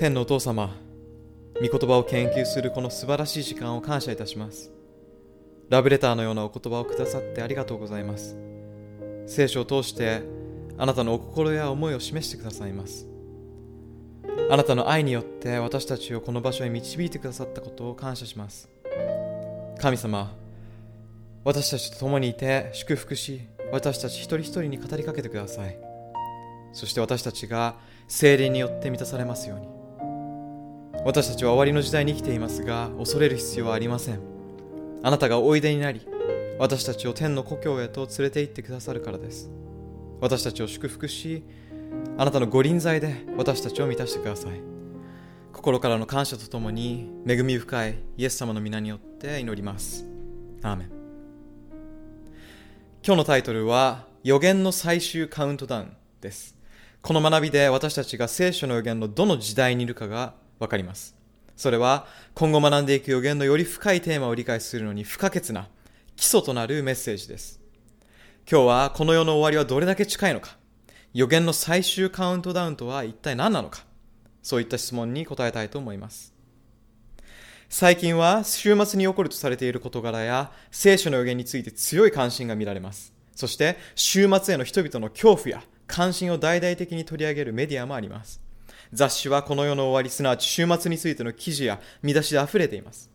天のお父様御言葉を研究するこの素晴らしい時間を感謝いたします。ラブレターのようなお言葉をくださってありがとうございます。聖書を通してあなたのお心や思いを示してくださいます。あなたの愛によって私たちをこの場所へ導いてくださったことを感謝します。神様私たちと共にいて祝福し私たち一人一人に語りかけてください。そして私たちが精霊によって満たされますように。私たちは終わりの時代に生きていますが恐れる必要はありません。あなたがおいでになり私たちを天の故郷へと連れて行ってくださるからです。私たちを祝福しあなたのご臨在で私たちを満たしてください。心からの感謝とともに恵み深いイエス様の皆によって祈ります。アーメン。今日のタイトルは予言の最終カウントダウンです。この学びで私たちが聖書の予言のどの時代にいるかがわかります。それは今後学んでいく予言のより深いテーマを理解するのに不可欠な基礎となるメッセージです。今日はこの世の終わりはどれだけ近いのか。予言の最終カウントダウンとは一体何なのか。そういった質問に答えたいと思います。最近は週末に起こるとされている事柄や聖書の予言について強い関心が見られます。そして週末への人々の恐怖や関心を大々的に取り上げるメディアもあります。雑誌はこの世の終わりすなわち週末についての記事や見出しで溢れています。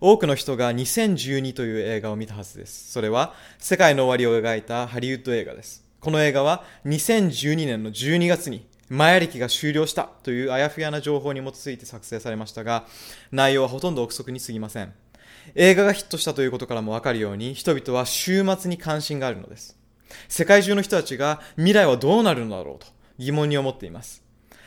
多くの人が2012という映画を見たはずです。それは世界の終わりを描いたハリウッド映画です。この映画は2012年の12月にマヤ歴が終了したというあやふやな情報に基づいて作成されましたが内容はほとんど憶測に過ぎません。映画がヒットしたということからもわかるように人々は週末に関心があるのです。世界中の人たちが未来はどうなるのだろうと疑問に思っています。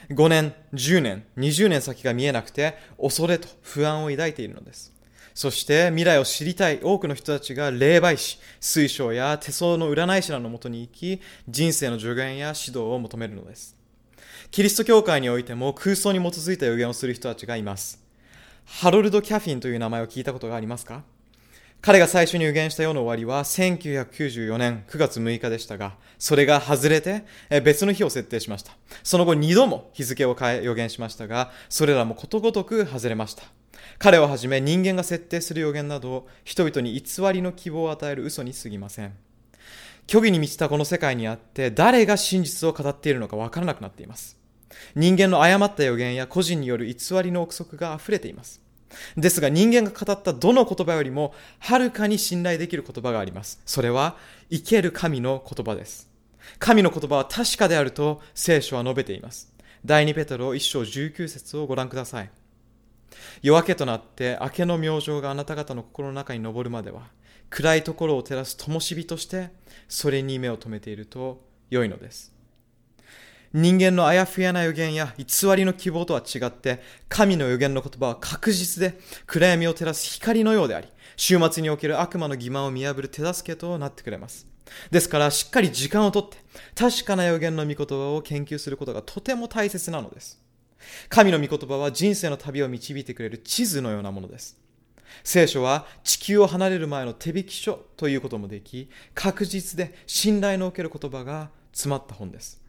5年、10年、20年先が見えなくて恐れと不安を抱いているのですそして未来を知りたい多くの人たちが霊媒師、水晶や手相の占い師らのもとに行き、人生の助言や指導を求めるのです。キリスト教会においても空想に基づいた予言をする人たちがいます。ハロルド・キャフィンという名前を聞いたことがありますか？彼が最初に予言した世の終わりは1994年9月6日でしたが、それが外れて別の日を設定しました。その後2度も日付を変え予言しましたが、それらもことごとく外れました。彼をはじめ人間が設定する予言など人々に偽りの希望を与える嘘に過ぎません虚偽に満ちたこの世界にあって誰が真実を語っているのかわからなくなっています人間の誤った予言や個人による偽りの憶測が溢れていますですが人間が語ったどの言葉よりもはるかに信頼できる言葉があります。それは生ける神の言葉です。神の言葉は確かであると聖書は述べています。第2ペトロ1章19節をご覧ください。夜明けとなって明けの明星があなた方の心の中に昇るまでは暗いところを照らす灯火としてそれに目を留めていると良いのです。人間のあやふやな予言や偽りの希望とは違って神の予言の言葉は確実で暗闇を照らす光のようであり週末における悪魔の欺瞞を見破る手助けとなってくれますですからしっかり時間をとって確かな予言の御言葉を研究することがとても大切なのです神の御言葉は人生の旅を導いてくれる地図のようなものです。聖書は地球を離れる前の手引き書ということもでき、確実で信頼のおける言葉が詰まった本です。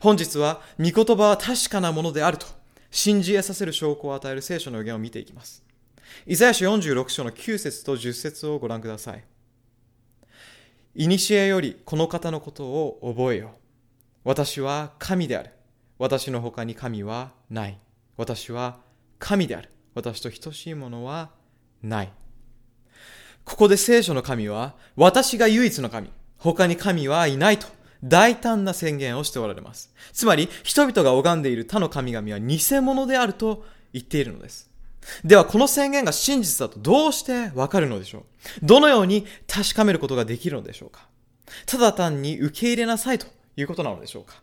本日は御言葉は確かなものであると信じ得させる証拠を与える聖書の予言を見ていきます。イザヤ書46章の9節と10節をご覧ください。いにしえよりこの方のことを覚えよ。私は神である。私の他に神はない。私は神である。私と等しいものはない。ここで聖書の神は、私が唯一の神、他に神はいないと大胆な宣言をしておられます。つまり、人々が拝んでいる他の神々は偽物であると言っているのです。では、この宣言が真実だとどうしてわかるのでしょう？どのように確かめることができるのでしょうか？ただ単に受け入れなさいということなのでしょうか？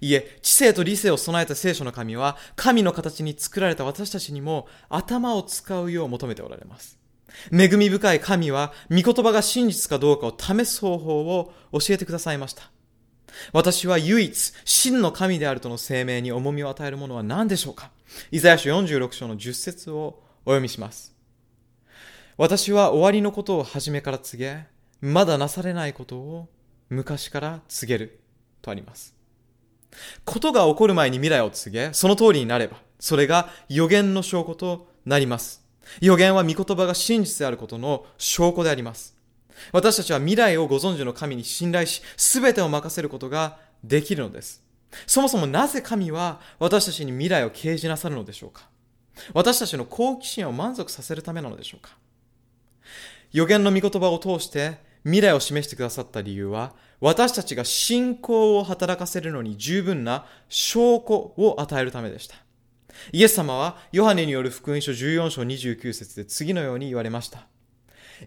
いえ、知性と理性を備えた聖書の神は、神の形に作られた私たちにも頭を使うよう求めておられます。恵み深い神は、御言葉が真実かどうかを試す方法を教えてくださいました。私は唯一、真の神であるとの声明に重みを与えるものは何でしょうか？イザヤ書46章の10節をお読みします。私は終わりのことを初めから告げ、まだなされないことを昔から告げるとあります。ことが起こる前に未来を告げ、その通りになれば、それが予言の証拠となります。予言は御言葉が真実であることの証拠であります。私たちは未来をご存知の神に信頼し、すべてを任せることができるのです。そもそもなぜ神は私たちに未来を掲示なさるのでしょうか？私たちの好奇心を満足させるためなのでしょうか？予言の御言葉を通して未来を示してくださった理由は、私たちが信仰を働かせるのに十分な証拠を与えるためでした。イエス様はヨハネによる福音書14章29節で次のように言われました。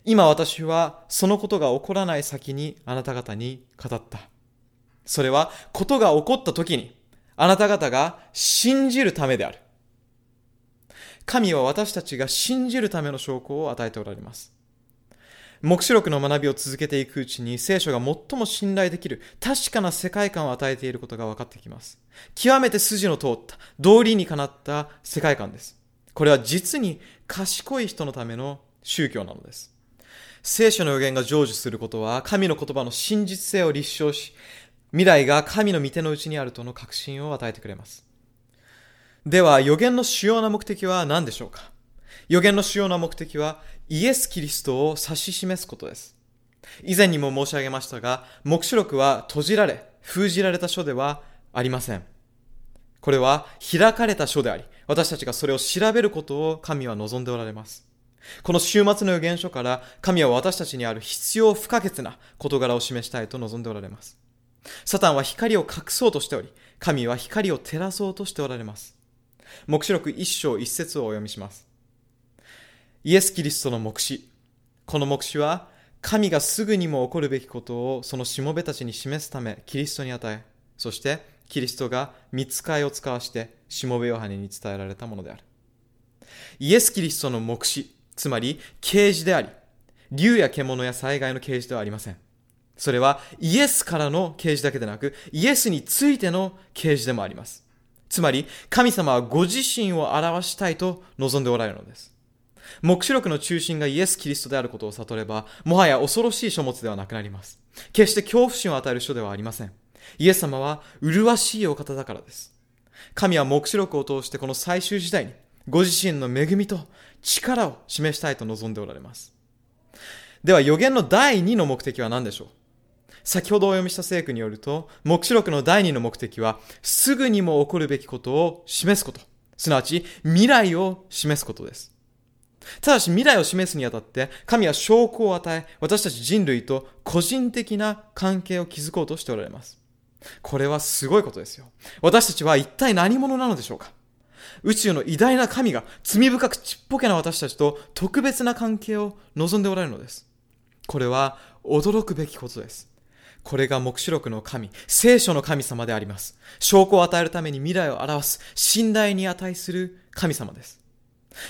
今私はそのことが起こらない先にあなた方に語った。それはことが起こった時にあなた方が信じるためである。神は私たちが信じるための証拠を与えておられます。目視録の学びを続けていくうちに聖書が最も信頼できる確かな世界観を与えていることが分かってきます。極めて筋の通った道理にかなった世界観です。これは実に賢い人のための宗教なのです。聖書の予言が成就することは神の言葉の真実性を立証し、未来が神の御手の内にあるとの確信を与えてくれます。では予言の主要な目的は何でしょうか？予言の主要な目的はイエス・キリストを指し示すことです。以前にも申し上げましたが、目視録は閉じられ、封じられた書ではありません。これは開かれた書であり、私たちがそれを調べることを神は望んでおられます。この週末の予言書から神は私たちにある必要不可欠な事柄を示したいと望んでおられます。サタンは光を隠そうとしており、神は光を照らそうとしておられます。目視録一章一節をお読みします。イエス・キリストの目視。この目視は、神がすぐにも起こるべきことをそのしもべたちに示すため、キリストに与え、そして、キリストが見つかいを使わして、しもべヨハネに伝えられたものである。イエス・キリストの目視、つまり、啓示であり、竜や獣や災害の啓示ではありません。それはイエスからの啓示だけでなく、イエスについての啓示でもあります。つまり、神様はご自身を表したいと望んでおられるのです。目視録の中心がイエス・キリストであることを悟れば、もはや恐ろしい書物ではなくなります。決して恐怖心を与える書ではありません。イエス様は麗しいお方だからです。神は目視録を通してこの最終時代に、ご自身の恵みと力を示したいと望んでおられます。では予言の第2の目的は何でしょう？先ほどお読みした聖句によると、目視録の第2の目的は、すぐにも起こるべきことを示すこと。すなわち、未来を示すことです。ただし未来を示すにあたって、神は証拠を与え、私たち人類と個人的な関係を築こうとしておられます。これはすごいことですよ。私たちは一体何者なのでしょうか宇宙の偉大な神が罪深くちっぽけな私たちと特別な関係を望んでおられるのです。これは驚くべきことです。これが目視録の神、聖書の神様であります。証拠を与えるために未来を表す、信頼に値する神様です。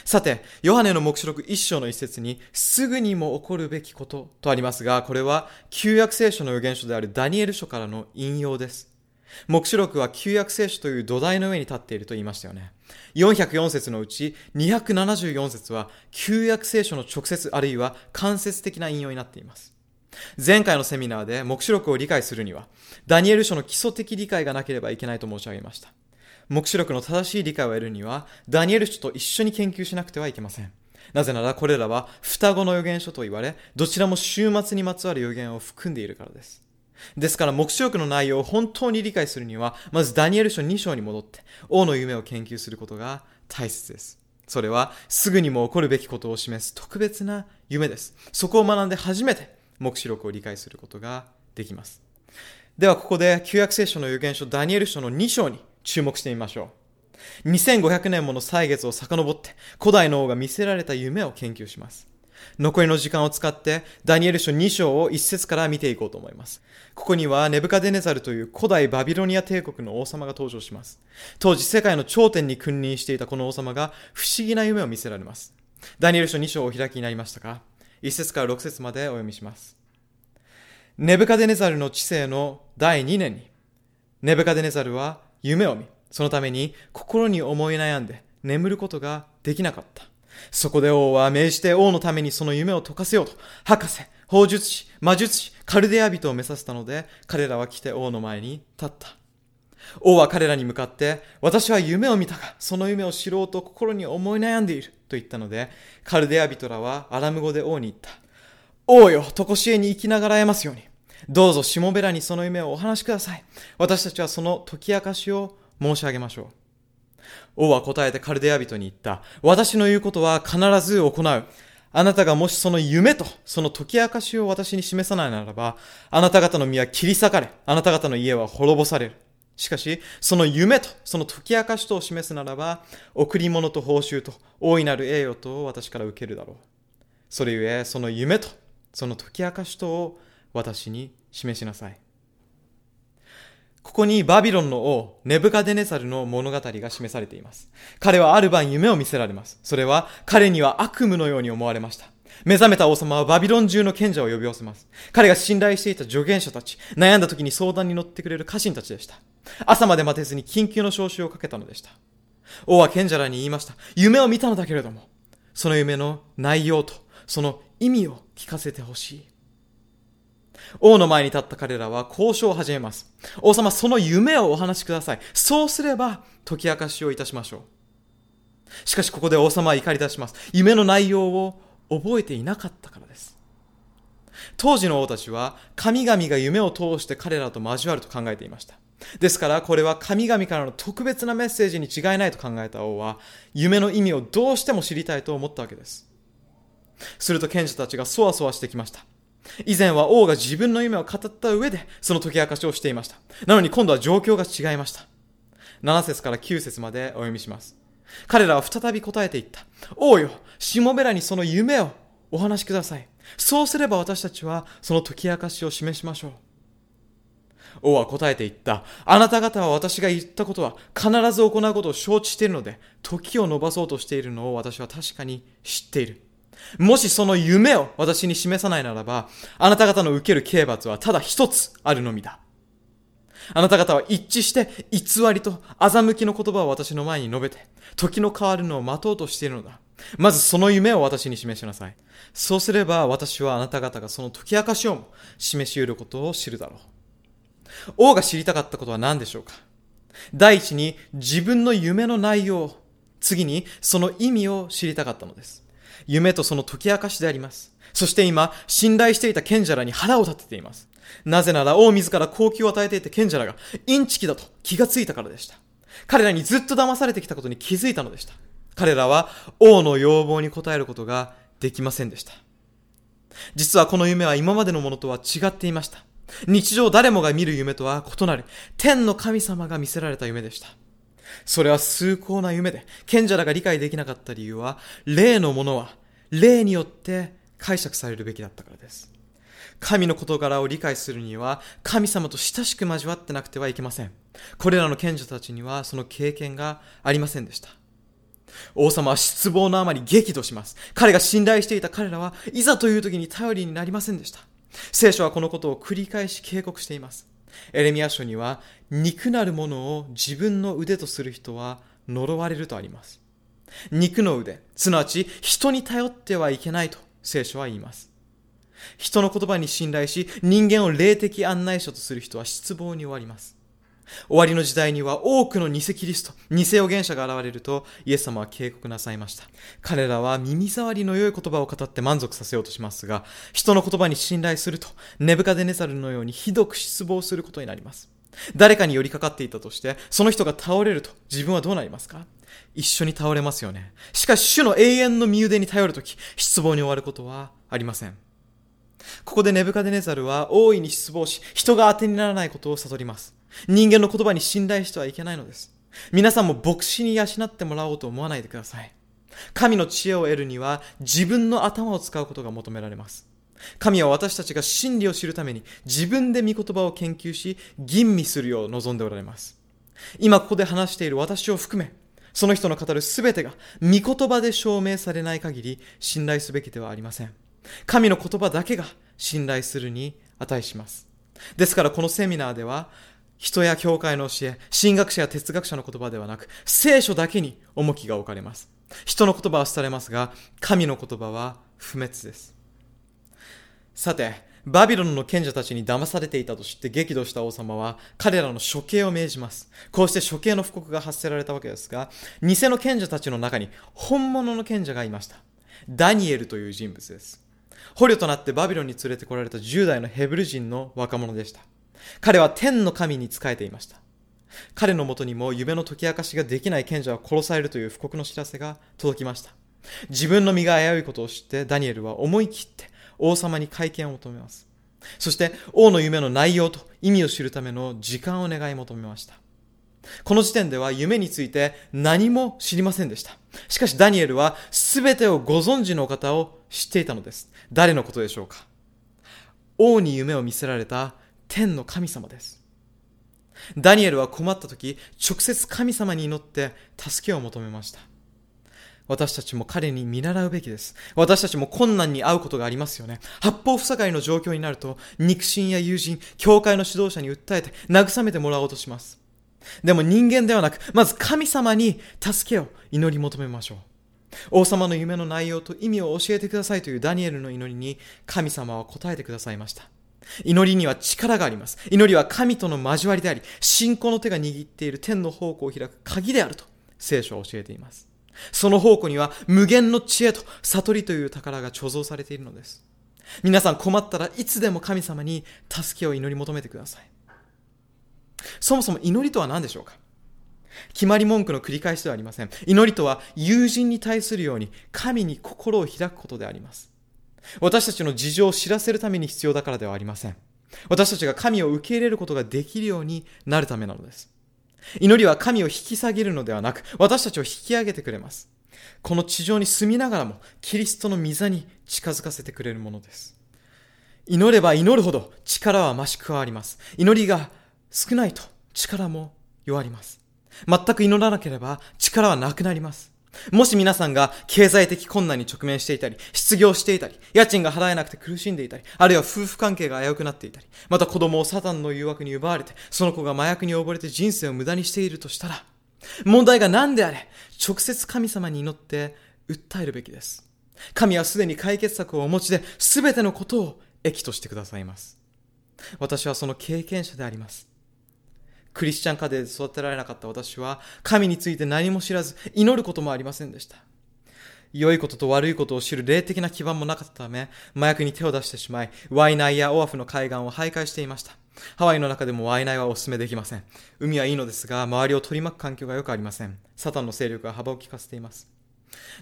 さて、ヨハネの目視録一章の一節に、すぐにも起こるべきこととありますが、これは旧約聖書の預言書であるダニエル書からの引用です。目視録は旧約聖書という土台の上に立っていると言いましたよね。404節のうち274節は旧約聖書の直接あるいは間接的な引用になっています。前回のセミナーで目視録を理解するには、ダニエル書の基礎的理解がなければいけないと申し上げました。目視録の正しい理解を得るには、ダニエル書と一緒に研究しなくてはいけません。なぜならこれらは双子の予言書と言われ、どちらも終末にまつわる予言を含んでいるからです。ですから目視録の内容を本当に理解するには、まずダニエル書2章に戻って、王の夢を研究することが大切です。それは、すぐにも起こるべきことを示す特別な夢です。そこを学んで初めて、目視録を理解することができます。ではここで、旧約聖書の預言書ダニエル書の2章に注目してみましょう。2500年もの歳月を遡って古代の王が見せられた夢を研究します。残りの時間を使ってダニエル書2章を1節から見ていこうと思います。ここにはネブカデネザルという古代バビロニア帝国の王様が登場します。当時世界の頂点に君臨していたこの王様が不思議な夢を見せられます。ダニエル書2章をお開きになりましたか ?1 節から6節までお読みします。ネブカデネザルの治世の第2年に、ネブカデネザルは夢を見、そのために心に思い悩んで眠ることができなかった。そこで王は命じて王のためにその夢を解かせようと、博士、法術師、魔術師、カルデア人を目指したので、彼らは来て王の前に立った。王は彼らに向かって、私は夢を見たが、その夢を知ろうと心に思い悩んでいる。と言ったので、カルデア人らはアラム語で王に言った。王よ、とこしえに生きながらえますように。どうぞしもべらにその夢をお話しください。私たちはその解き明かしを申し上げましょう。王は答えてカルデア人に言った。私の言うことは必ず行う。あなたがもしその夢とその解き明かしを私に示さないならば、あなた方の身は切り裂かれ、あなた方の家は滅ぼされる。しかし、その夢とその解き明かしとを示すならば、贈り物と報酬と大いなる栄誉と私から受けるだろう。それゆえ、その夢とその解き明かしとを私に示しなさい。ここにバビロンの王、ネブカデネザルの物語が示されています。彼はある晩夢を見せられます。それは彼には悪夢のように思われました。目覚めた王様はバビロン中の賢者を呼び寄せます。彼が信頼していた助言者たち、悩んだ時に相談に乗ってくれる家臣たちでした。朝まで待てずに緊急の招集をかけたのでした。王は賢者らに言いました。夢を見たのだけれども、その夢の内容とその意味を聞かせてほしい。王の前に立った彼らは交渉を始めます。王様、その夢をお話しください。そうすれば解き明かしをいたしましょう。しかしここで王様は怒り出します。夢の内容を覚えていなかったからです。当時の王たちは神々が夢を通して彼らと交わると考えていました。ですからこれは神々からの特別なメッセージに違いないと考えた王は夢の意味をどうしても知りたいと思ったわけです。すると賢者たちがそわそわしてきました。以前は王が自分の夢を語った上でその解き明かしをしていました。なのに今度は状況が違いました。7節から9節までお読みします。彼らは再び答えていった。王よ、しもべらにその夢をお話しください。そうすれば私たちはその解き明かしを示しましょう。王は答えて言った。あなた方は私が言ったことは必ず行うことを承知しているので、時を延ばそうとしているのを私は確かに知っている。もしその夢を私に示さないならば、あなた方の受ける刑罰はただ一つあるのみだ。あなた方は一致して偽りと欺きの言葉を私の前に述べて、時の変わるのを待とうとしているのだ。まずその夢を私に示しなさい。そうすれば私はあなた方がその解き明かしをも示し得ることを知るだろう。王が知りたかったことは何でしょうか？第一に自分の夢の内容、次にその意味を知りたかったのです。夢とその解き明かしであります。そして今、信頼していた賢者らに腹を立てています。なぜなら王自ら高級を与えていた賢者らがインチキだと気がついたからでした。彼らにずっと騙されてきたことに気づいたのでした。彼らは王の要望に応えることができませんでした。実はこの夢は今までのものとは違っていました。日常誰もが見る夢とは異なる天の神様が見せられた夢でした。それは崇高な夢で、賢者らが理解できなかった理由は、霊のものは霊によって解釈されるべきだったからです。神の事柄を理解するには、神様と親しく交わってなくてはいけません。これらの賢者たちにはその経験がありませんでした。王様は失望のあまり激怒します。彼が信頼していた彼らはいざという時に頼りになりませんでした。聖書はこのことを繰り返し警告しています。エレミア書には、肉なるものを自分の腕とする人は呪われるとあります。肉の腕、すなわち人に頼ってはいけないと聖書は言います。人の言葉に信頼し、人間を霊的案内者とする人は失望に終わります。終わりの時代には多くの偽キリスト、偽預言者が現れるとイエス様は警告なさいました。彼らは耳障りの良い言葉を語って満足させようとしますが、人の言葉に信頼すると、ネブカデネザルのようにひどく失望することになります。誰かに寄りかかっていたとして、その人が倒れると自分はどうなりますか？一緒に倒れますよね。しかし主の永遠の身腕に頼るとき、失望に終わることはありません。ここでネブカデネザルは大いに失望し、人が当てにならないことを悟ります。人間の言葉に信頼してはいけないのです。皆さんも牧師に養ってもらおうと思わないでください。神の知恵を得るには自分の頭を使うことが求められます。神は私たちが真理を知るために自分で御言葉を研究し吟味するよう望んでおられます。今ここで話している私を含め、その人の語るすべてが御言葉で証明されない限り信頼すべきではありません。神の言葉だけが信頼するに値します。ですからこのセミナーでは人や教会の教え、神学者や哲学者の言葉ではなく、聖書だけに重きが置かれます。人の言葉は廃れますが、神の言葉は不滅です。さて、バビロンの賢者たちに騙されていたと知って激怒した王様は彼らの処刑を命じます。こうして処刑の布告が発せられたわけですが、偽の賢者たちの中に本物の賢者がいました。ダニエルという人物です。捕虜となってバビロンに連れてこられた10代のヘブル人の若者でした。彼は天の神に仕えていました。彼のもとにも夢の解き明かしができない賢者は殺されるという布告の知らせが届きました。自分の身が危ういことを知ってダニエルは思い切って王様に会見を求めます。そして王の夢の内容と意味を知るための時間を願い求めました。この時点では夢について何も知りませんでした。しかしダニエルは全てをご存知の方を知っていたのです。誰のことでしょうか王に夢を見せられた天の神様です。ダニエルは困った時、直接神様に祈って助けを求めました。私たちも彼に見習うべきです。私たちも困難に遭うことがありますよね。八方塞がりの状況になると、肉親や友人、教会の指導者に訴えて慰めてもらおうとします。でも人間ではなく、まず神様に助けを祈り求めましょう。王様の夢の内容と意味を教えてくださいというダニエルの祈りに神様は答えてくださいました。祈りには力があります。祈りは神との交わりであり、信仰の手が握っている天の方向を開く鍵であると聖書は教えています。その宝庫には無限の知恵と悟りという宝が貯蔵されているのです。皆さん困ったらいつでも神様に助けを祈り求めてください。そもそも祈りとは何でしょうか？決まり文句の繰り返しではありません。祈りとは友人に対するように神に心を開くことであります。私たちの事情を知らせるために必要だからではありません。私たちが神を受け入れることができるようになるためなのです。祈りは神を引き下げるのではなく、私たちを引き上げてくれます。この地上に住みながらも、キリストの御座に近づかせてくれるものです。祈れば祈るほど力は増し加わります。祈りが少ないと力も弱ります。全く祈らなければ力はなくなります。もし皆さんが経済的困難に直面していたり、失業していたり、家賃が払えなくて苦しんでいたり、あるいは夫婦関係が危うくなっていたり、また子供をサタンの誘惑に奪われて、その子が麻薬に溺れて人生を無駄にしているとしたら、問題が何であれ、直接神様に祈って訴えるべきです。神はすでに解決策をお持ちで、すべてのことを益としてくださいます。私はその経験者であります。クリスチャン家庭で育てられなかった私は、神について何も知らず、祈ることもありませんでした。良いことと悪いことを知る霊的な基盤もなかったため、麻薬に手を出してしまい、ワイナイやオアフの海岸を徘徊していました。ハワイの中でもワイナイはお勧めできません。海はいいのですが、周りを取り巻く環境が良くありません。サタンの勢力が幅を利かせています。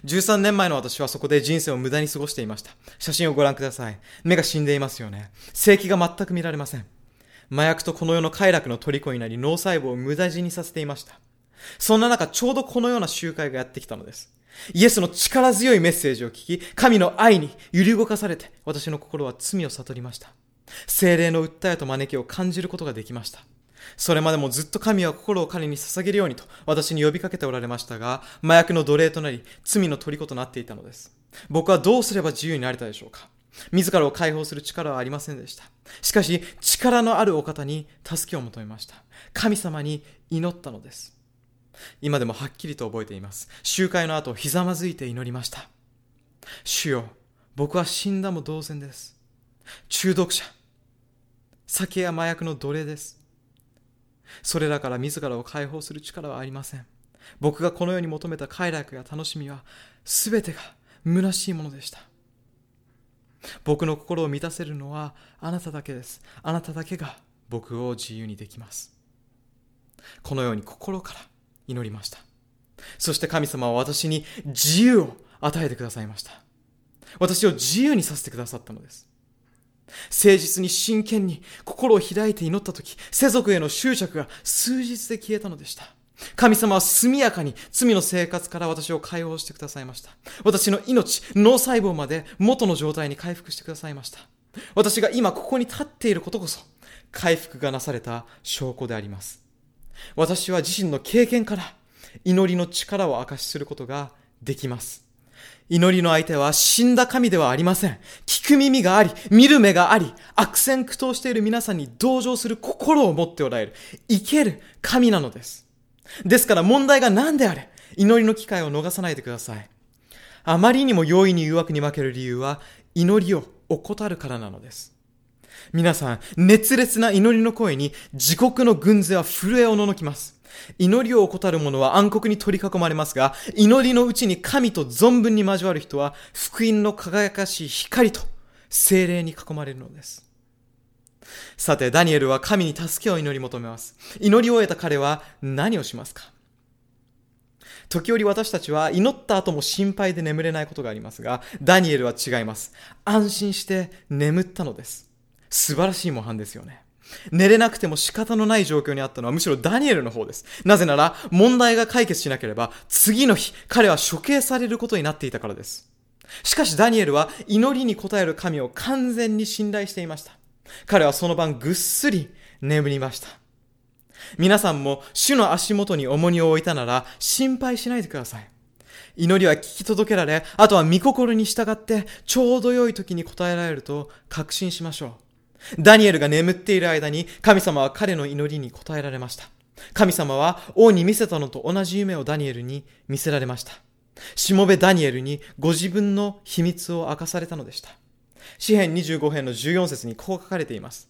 13年前の私はそこで人生を無駄に過ごしていました。写真をご覧ください。目が死んでいますよね。正気が全く見られません。麻薬とこの世の快楽の虜になり脳細胞を無駄死にさせていました。そんな中、ちょうどこのような集会がやってきたのです。イエスの力強いメッセージを聞き、神の愛に揺り動かされて、私の心は罪を悟りました。精霊の訴えと招きを感じることができました。それまでもずっと神は心を彼に捧げるようにと私に呼びかけておられましたが、麻薬の奴隷となり、罪の虜となっていたのです。僕はどうすれば自由になれたでしょうか自らを解放する力はありませんでした。しかし、力のあるお方に助けを求めました。神様に祈ったのです。今でもはっきりと覚えています。集会の後、ひざまずいて祈りました。主よ、僕は死んだも同然です。中毒者、酒や麻薬の奴隷です。それらから自らを解放する力はありません。僕がこの世に求めた快楽や楽しみは、すべてが虚しいものでした。僕の心を満たせるのはあなただけです。あなただけが僕を自由にできます。このように心から祈りました。そして神様は私に自由を与えてくださいました。私を自由にさせてくださったのです。誠実に真剣に心を開いて祈った時、世俗への執着が数日で消えたのでした。神様は速やかに罪の生活から私を解放してくださいました。私の命、脳細胞まで元の状態に回復してくださいました。私が今ここに立っていることこそ、回復がなされた証拠であります。私は自身の経験から祈りの力を明かしすることができます。祈りの相手は死んだ神ではありません。聞く耳があり、見る目があり、悪戦苦闘している皆さんに同情する心を持っておられる、生ける神なのです。ですから問題が何であれ、祈りの機会を逃さないでください。あまりにも容易に誘惑に負ける理由は、祈りを怠るからなのです。皆さん、熱烈な祈りの声に自国の軍勢は震えおののきます。祈りを怠る者は暗黒に取り囲まれますが、祈りのうちに神と存分に交わる人は、福音の輝かしい光と精霊に囲まれるのです。さて、ダニエルは神に助けを祈り求めます。祈り終えた彼は何をしますか？時折私たちは祈った後も心配で眠れないことがありますが、ダニエルは違います。安心して眠ったのです。素晴らしい模範ですよね。寝れなくても仕方のない状況にあったのはむしろダニエルの方です。なぜなら問題が解決しなければ次の日彼は処刑されることになっていたからです。しかしダニエルは祈りに応える神を完全に信頼していました。彼はその晩ぐっすり眠りました。皆さんも主の足元に重荷を置いたなら心配しないでください。祈りは聞き届けられ、あとは御心に従ってちょうど良い時に答えられると確信しましょう。ダニエルが眠っている間に神様は彼の祈りに応えられました。神様は王に見せたのと同じ夢をダニエルに見せられました。しもべダニエルにご自分の秘密を明かされたのでした。詩編25編の14節にこう書かれています。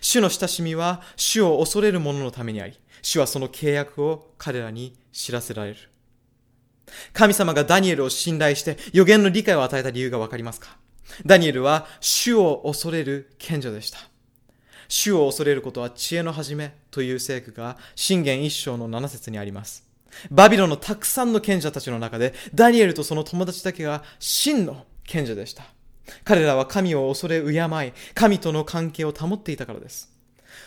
主の親しみは主を恐れる者のためにあり、主はその契約を彼らに知らせられる。神様がダニエルを信頼して予言の理解を与えた理由がわかりますか？ダニエルは主を恐れる賢者でした。主を恐れることは知恵の始めという聖句が信玄一章の七節にあります。バビロのたくさんの賢者たちの中でダニエルとその友達だけが真の賢者でした。彼らは神を恐れ敬い、神との関係を保っていたからです。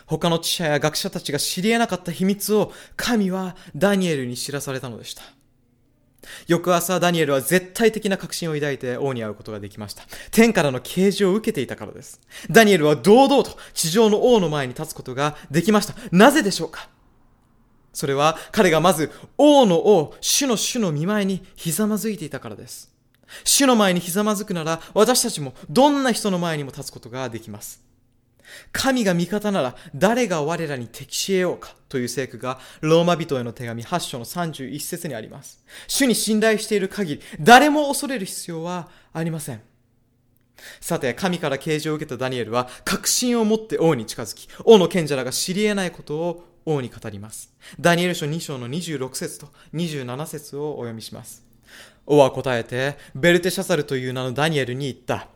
他の知者や学者たちが知り得なかった秘密を神はダニエルに知らされたのでした。翌朝、ダニエルは絶対的な確信を抱いて王に会うことができました。天からの啓示を受けていたからです。ダニエルは堂々と地上の王の前に立つことができました。なぜでしょうか？それは彼がまず王の王、主の主の見前にひざまずいていたからです。主の前にひざまずくなら、私たちもどんな人の前にも立つことができます。神が味方なら誰が我らに敵し得ようかという聖句がローマ人への手紙8章の31節にあります。主に信頼している限り誰も恐れる必要はありません。さて、神から啓示を受けたダニエルは確信を持って王に近づき、王の賢者らが知り得ないことを王に語ります。ダニエル書2章の26節と27節をお読みします。王は答えて、ベルテシャサルという名のダニエルに言った。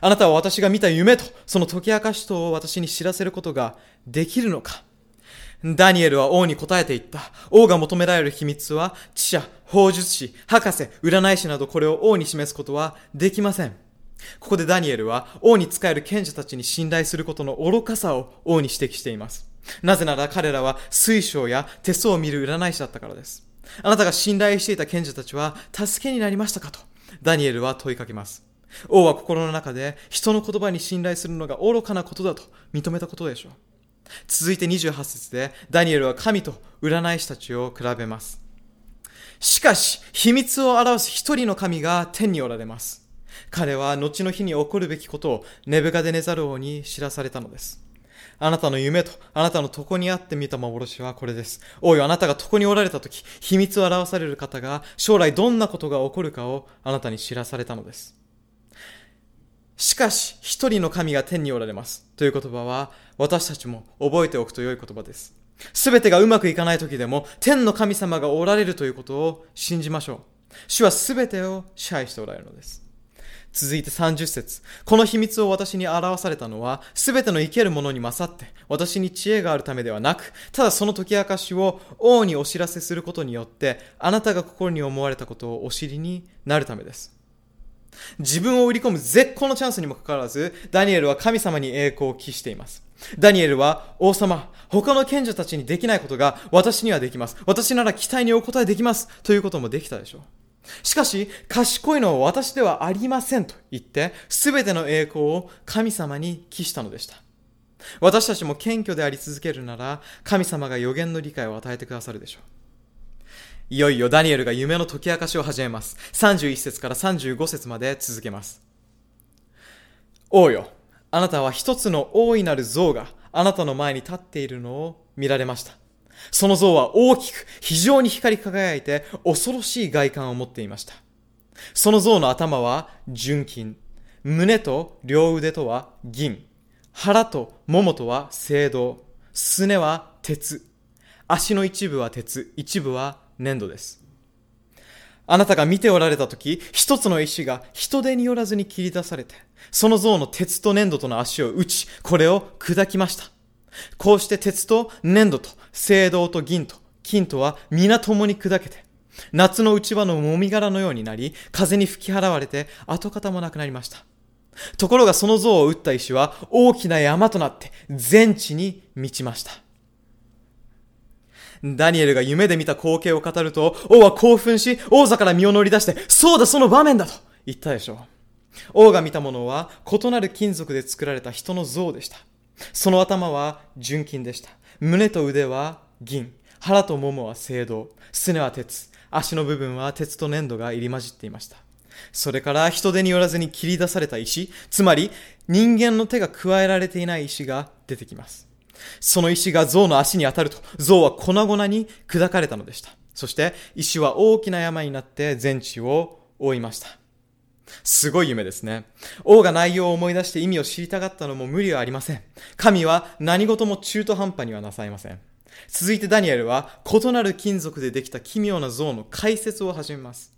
あなたは私が見た夢と、その解き明かしとを私に知らせることができるのかダニエルは王に答えて言った。王が求められる秘密は、知者、法術師、博士、占い師などこれを王に示すことはできません。ここでダニエルは王に仕える賢者たちに信頼することの愚かさを王に指摘しています。なぜなら彼らは水晶や手相を見る占い師だったからです。あなたが信頼していた賢者たちは助けになりましたかと、ダニエルは問いかけます。王は心の中で人の言葉に信頼するのが愚かなことだと認めたことでしょう。続いて28節でダニエルは神と占い師たちを比べます。しかし、秘密を表す一人の神が天におられます。彼は後の日に起こるべきことをネブカデネザル王に知らされたのです。あなたの夢とあなたの床にあって見た幻はこれです。王よ、あなたが床におられた時、秘密を表される方が将来どんなことが起こるかをあなたに知らされたのです。しかし、一人の神が天におられます。という言葉は、私たちも覚えておくと良い言葉です。すべてがうまくいかない時でも、天の神様がおられるということを信じましょう。主はすべてを支配しておられるのです。続いて30節この秘密を私に表されたのは、すべての生けるものに勝って、私に知恵があるためではなく、ただその解き明かしを王にお知らせすることによって、あなたが心に思われたことをお知りになるためです。自分を売り込む絶好のチャンスにもかかわらず、ダニエルは神様に栄光を期しています。ダニエルは、王様、他の賢者たちにできないことが私にはできます。私なら期待にお答えできます。ということもできたでしょう。しかし、賢いのは私ではありませんと言って、すべての栄光を神様に帰したのでした。私たちも謙虚であり続けるなら、神様が予言の理解を与えてくださるでしょう。いよいよダニエルが夢の解き明かしを始めます。31節から35節まで続けます。王よ、あなたは一つの大いなる像があなたの前に立っているのを見られました。その像は大きく、非常に光り輝いて、恐ろしい外観を持っていました。その像の頭は純金、胸と両腕とは銀、腹と桃とは青銅、すねは鉄、足の一部は鉄、一部は粘土です。あなたが見ておられたとき、一つの石が人手によらずに切り出されて、その像の鉄と粘土との足を打ち、これを砕きました。こうして鉄と粘土と青銅と銀と金とは皆共に砕けて、夏の内場のもみ殻のようになり、風に吹き払われて跡形もなくなりました。ところがその像を打った石は大きな山となって全地に満ちました。ダニエルが夢で見た光景を語ると、王は興奮し、王座から身を乗り出して、そうだその場面だと言ったでしょう。王が見たものは異なる金属で作られた人の像でした。その頭は純金でした。胸と腕は銀。腹と桃は青銅。すねは鉄。足の部分は鉄と粘土が入り混じっていました。それから人手によらずに切り出された石、つまり人間の手が加えられていない石が出てきます。その石が象の足に当たると、象は粉々に砕かれたのでした。そして石は大きな山になって全地を覆いました。すごい夢ですね。王が内容を思い出して意味を知りたかったのも無理はありません。神は何事も中途半端にはなさいません。続いてダニエルは異なる金属でできた奇妙な像の解説を始めます。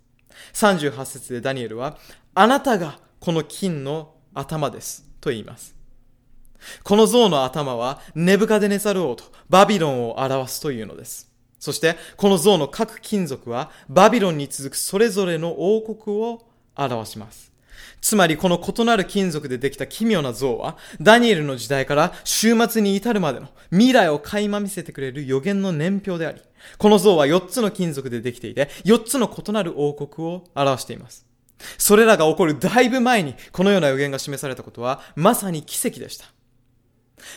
38節でダニエルは、あなたがこの金の頭ですと言います。この像の頭はネブカデネザル王とバビロンを表すというのです。そしてこの像の各金属はバビロンに続くそれぞれの王国を表します。つまりこの異なる金属でできた奇妙な像は、ダニエルの時代から終末に至るまでの未来を垣間見せてくれる予言の年表であり、この像は4つの金属でできていて、4つの異なる王国を表しています。それらが起こるだいぶ前にこのような予言が示されたことは、まさに奇跡でした。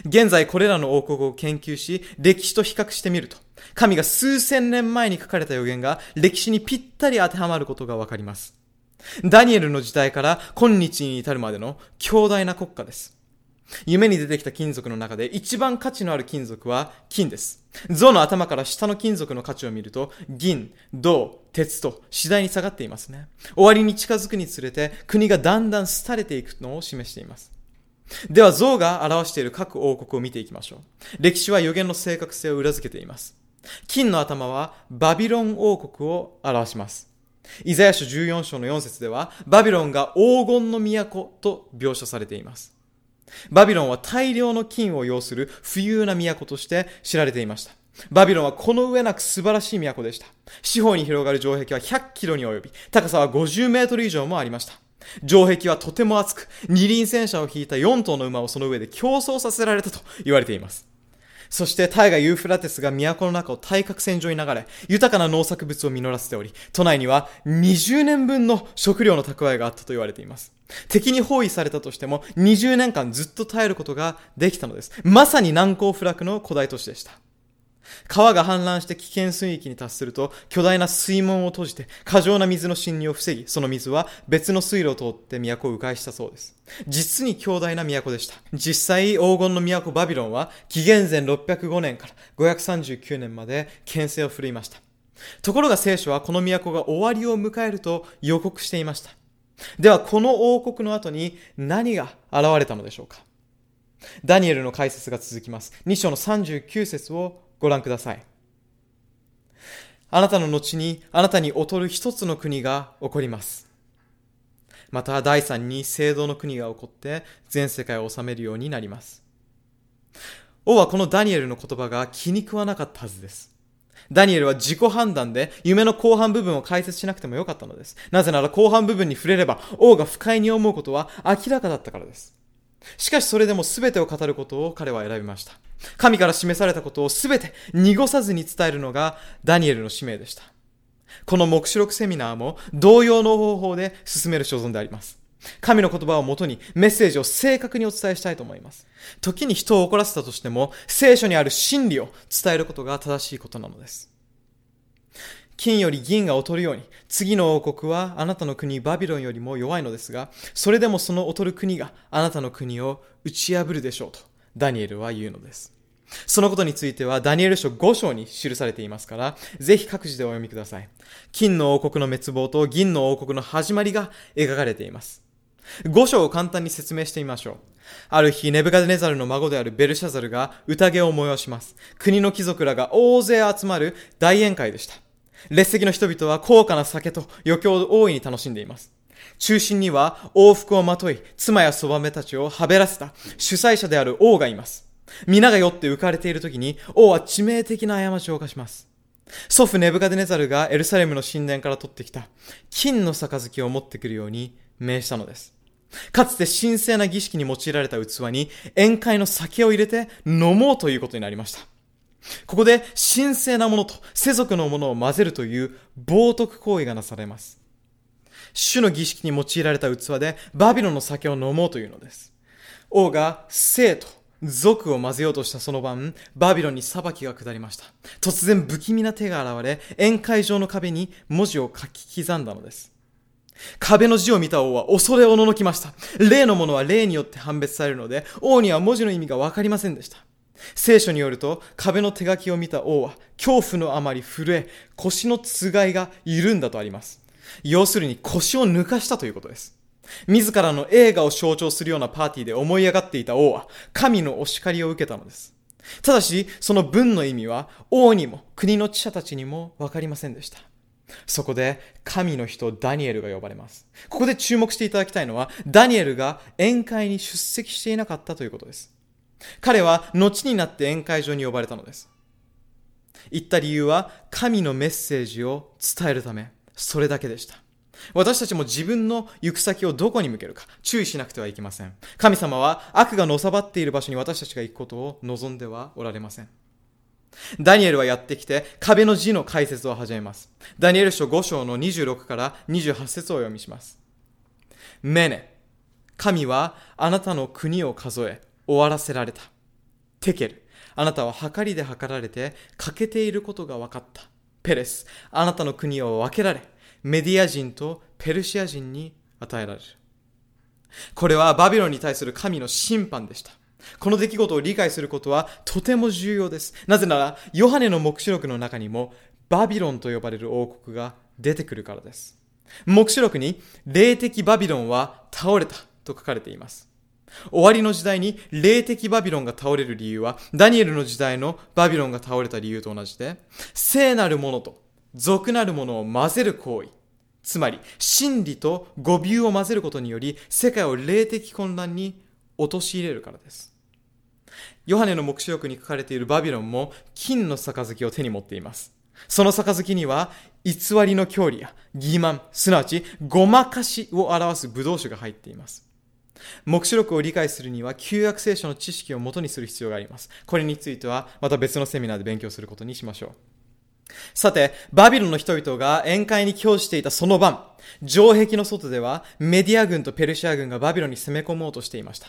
現在これらの王国を研究し、歴史と比較してみると、神が数千年前に書かれた予言が歴史にぴったり当てはまることがわかります。ダニエルの時代から今日に至るまでの強大な国家です。夢に出てきた金属の中で一番価値のある金属は金です。象の頭から下の金属の価値を見ると、銀、銅、鉄と次第に下がっていますね。終わりに近づくにつれて国がだんだん廃れていくのを示しています。では象が表している各王国を見ていきましょう。歴史は予言の正確性を裏付けています。金の頭はバビロン王国を表します。イザヤ書14章の4節では、バビロンが黄金の都と描写されています。バビロンは大量の金を要する富裕な都として知られていました。バビロンはこの上なく素晴らしい都でした。四方に広がる城壁は100キロに及び、高さは50メートル以上もありました。城壁はとても厚く、二輪戦車を引いた4頭の馬をその上で競争させられたと言われています。そして大河ユーフラテスが都の中を対角線上に流れ、豊かな農作物を実らせており、都内には20年分の食料の蓄えがあったと言われています。敵に包囲されたとしても20年間ずっと耐えることができたのです。まさに難攻不落の古代都市でした。川が氾濫して危険水域に達すると、巨大な水門を閉じて、過剰な水の侵入を防ぎ、その水は別の水路を通って都を迂回したそうです。実に強大な都でした。実際、黄金の都バビロンは、紀元前605年から539年まで牽制を振るいました。ところが聖書はこの都が終わりを迎えると予告していました。では、この王国の後に何が現れたのでしょうかダニエルの解説が続きます。2章の39節をご覧ください。あなたの後にあなたに劣る一つの国が起こります。また第三に聖堂の国が起こって全世界を治めるようになります。王はこのダニエルの言葉が気に食わなかったはずです。ダニエルは自己判断で夢の後半部分を解説しなくてもよかったのです。なぜなら後半部分に触れれば王が不快に思うことは明らかだったからです。しかしそれでも全てを語ることを彼は選びました。神から示されたことを全て濁さずに伝えるのがダニエルの使命でした。この目視録セミナーも同様の方法で進める所存であります。神の言葉をもとにメッセージを正確にお伝えしたいと思います。時に人を怒らせたとしても聖書にある真理を伝えることが正しいことなのです。金より銀が劣るように、次の王国はあなたの国バビロンよりも弱いのですが、それでもその劣る国があなたの国を打ち破るでしょうと、ダニエルは言うのです。そのことについてはダニエル書5章に記されていますから、ぜひ各自でお読みください。金の王国の滅亡と銀の王国の始まりが描かれています。五章を簡単に説明してみましょう。ある日、ネブカデネザルの孫であるベルシャザルが宴を催します。国の貴族らが大勢集まる大宴会でした。列席の人々は高価な酒と余興を大いに楽しんでいます。中心には王服をまとい、妻やそばめたちをはべらせた主催者である王がいます。皆が酔って浮かれている時に王は致命的な過ちを犯します。祖父ネブカデネザルがエルサレムの神殿から取ってきた金の杯を持ってくるように命したのです。かつて神聖な儀式に用いられた器に宴会の酒を入れて飲もうということになりました。ここで神聖なものと世俗のものを混ぜるという冒涜行為がなされます。主の儀式に用いられた器でバビロンの酒を飲もうというのです。王が生と族を混ぜようとしたその晩、バビロンに裁きが下りました。突然不気味な手が現れ、宴会場の壁に文字を書き刻んだのです。壁の字を見た王は恐れおののきました。例のものは例によって判別されるので、王には文字の意味がわかりませんでした。聖書によると、壁の手書きを見た王は、恐怖のあまり震え、腰のつがいが緩んだとあります。要するに腰を抜かしたということです。自らの映画を象徴するようなパーティーで思い上がっていた王は、神のお叱りを受けたのです。ただし、その文の意味は、王にも国の知者たちにもわかりませんでした。そこで、神の人ダニエルが呼ばれます。ここで注目していただきたいのは、ダニエルが宴会に出席していなかったということです。彼は後になって宴会場に呼ばれたのです。言った理由は、神のメッセージを伝えるため、それだけでした。私たちも自分の行く先をどこに向けるか注意しなくてはいけません。神様は悪がのさばっている場所に私たちが行くことを望んではおられません。ダニエルはやってきて壁の字の解説を始めます。ダニエル書5章の26から28節を読みします。メネ、神はあなたの国を数え終わらせられた。テケル、あなたは計りで測られて欠けていることが分かった。ペレス、あなたの国を分けられ、メディア人とペルシア人に与えられる。これはバビロンに対する神の審判でした。この出来事を理解することはとても重要です。なぜなら、ヨハネの目視録の中にもバビロンと呼ばれる王国が出てくるからです。目視録に霊的バビロンは倒れたと書かれています。終わりの時代に霊的バビロンが倒れる理由は、ダニエルの時代のバビロンが倒れた理由と同じで、聖なるものと俗なるものを混ぜる行為。つまり、真理と語尾を混ぜることにより、世界を霊的混乱に陥れるからです。ヨハネの目視録に書かれているバビロンも金の杯を手に持っています。その杯には偽りの教理や欺瞞、すなわちごまかしを表す武道酒が入っています。目視録を理解するには旧約聖書の知識をもとにする必要があります。これについてはまた別のセミナーで勉強することにしましょう。さて、バビロンの人々が宴会に供していたその晩、城壁の外ではメディア軍とペルシア軍がバビロンに攻め込もうとしていました。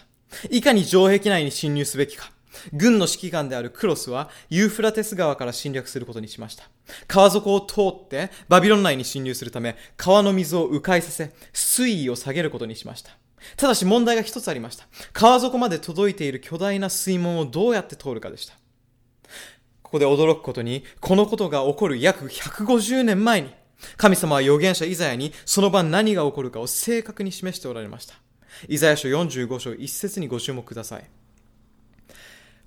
いかに城壁内に侵入すべきか。軍の指揮官であるクロスはユーフラテス川から侵略することにしました。川底を通ってバビロン内に侵入するため川の水を迂回させ水位を下げることにしました。ただし問題が一つありました。川底まで届いている巨大な水門をどうやって通るかでした。ここで驚くことに、このことが起こる約150年前に、神様は預言者イザヤにその晩何が起こるかを正確に示しておられました。イザヤ書45章1節にご注目ください。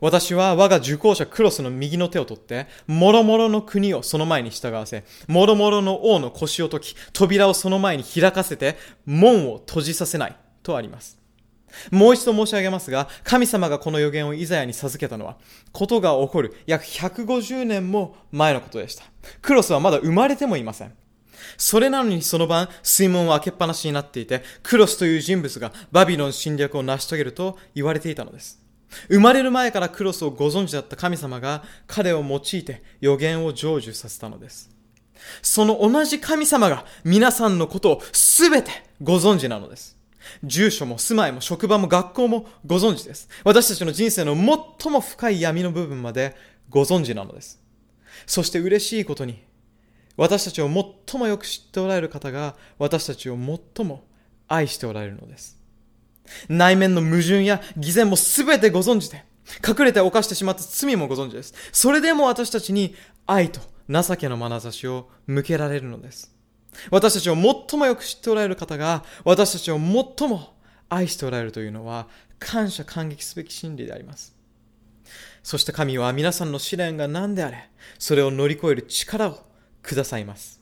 私は我が受講者クロスの右の手を取って、諸々の国をその前に従わせ、諸々の王の腰を解き、扉をその前に開かせて、門を閉じさせないとあります。もう一度申し上げますが、神様がこの予言をイザヤに授けたのは、ことが起こる約150年も前のことでした。クロスはまだ生まれてもいません。それなのにその晩、水門は開けっぱなしになっていて、クロスという人物がバビロン侵略を成し遂げると言われていたのです。生まれる前からクロスをご存知だった神様が彼を用いて予言を成就させたのです。その同じ神様が皆さんのことをすべてご存知なのです。住所も住まいも職場も学校もご存知です。私たちの人生の最も深い闇の部分までご存知なのです。そして嬉しいことに、私たちを最もよく知っておられる方が私たちを最も愛しておられるのです。内面の矛盾や偽善も全てご存知で、隠れて犯してしまった罪もご存知です。それでも私たちに愛と情けの眼差しを向けられるのです。私たちを最もよく知っておられる方が、私たちを最も愛しておられるというのは感謝感激すべき真理であります。そして神は皆さんの試練が何であれ、それを乗り越える力をくださいます。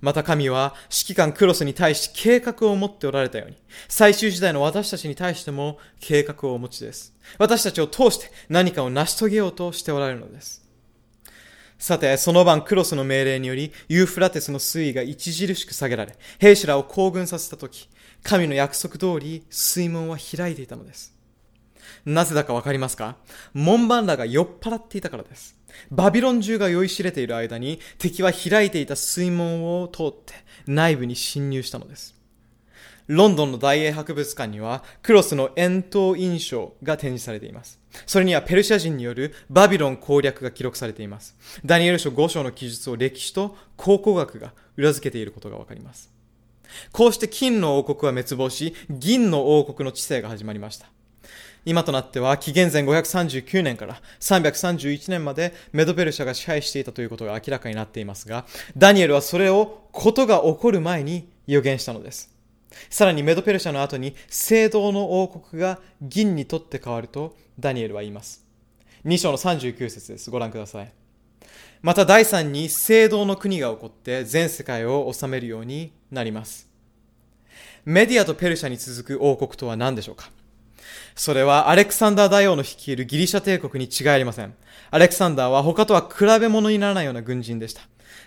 また神は指揮官クロスに対し計画を持っておられたように、最終時代の私たちに対しても計画をお持ちです。私たちを通して何かを成し遂げようとしておられるのです。さて、その晩クロスの命令により、ユーフラテスの水位が著しく下げられ、兵士らを行軍させたとき、神の約束通り水門は開いていたのです。なぜだかわかりますか？門番らが酔っ払っていたからです。バビロン中が酔いしれている間に敵は開いていた水門を通って内部に侵入したのです。ロンドンの大英博物館にはクロスの円筒印象が展示されています。それにはペルシャ人によるバビロン攻略が記録されています。ダニエル書5章の記述を歴史と考古学が裏付けていることがわかります。こうして金の王国は滅亡し、銀の王国の治世が始まりました。今となっては紀元前539年から331年までメドペルシャが支配していたということが明らかになっていますが、ダニエルはそれをことが起こる前に予言したのです。さらにメドペルシャの後に聖堂の王国が銀にとって変わるとダニエルは言います。2章の39節です。ご覧ください。また第3に聖堂の国が起こって全世界を治めるようになります。メディアとペルシャに続く王国とは何でしょうか？それはアレクサンダー大王の率いるギリシャ帝国に違いありません。アレクサンダーは他とは比べ物にならないような軍人でした。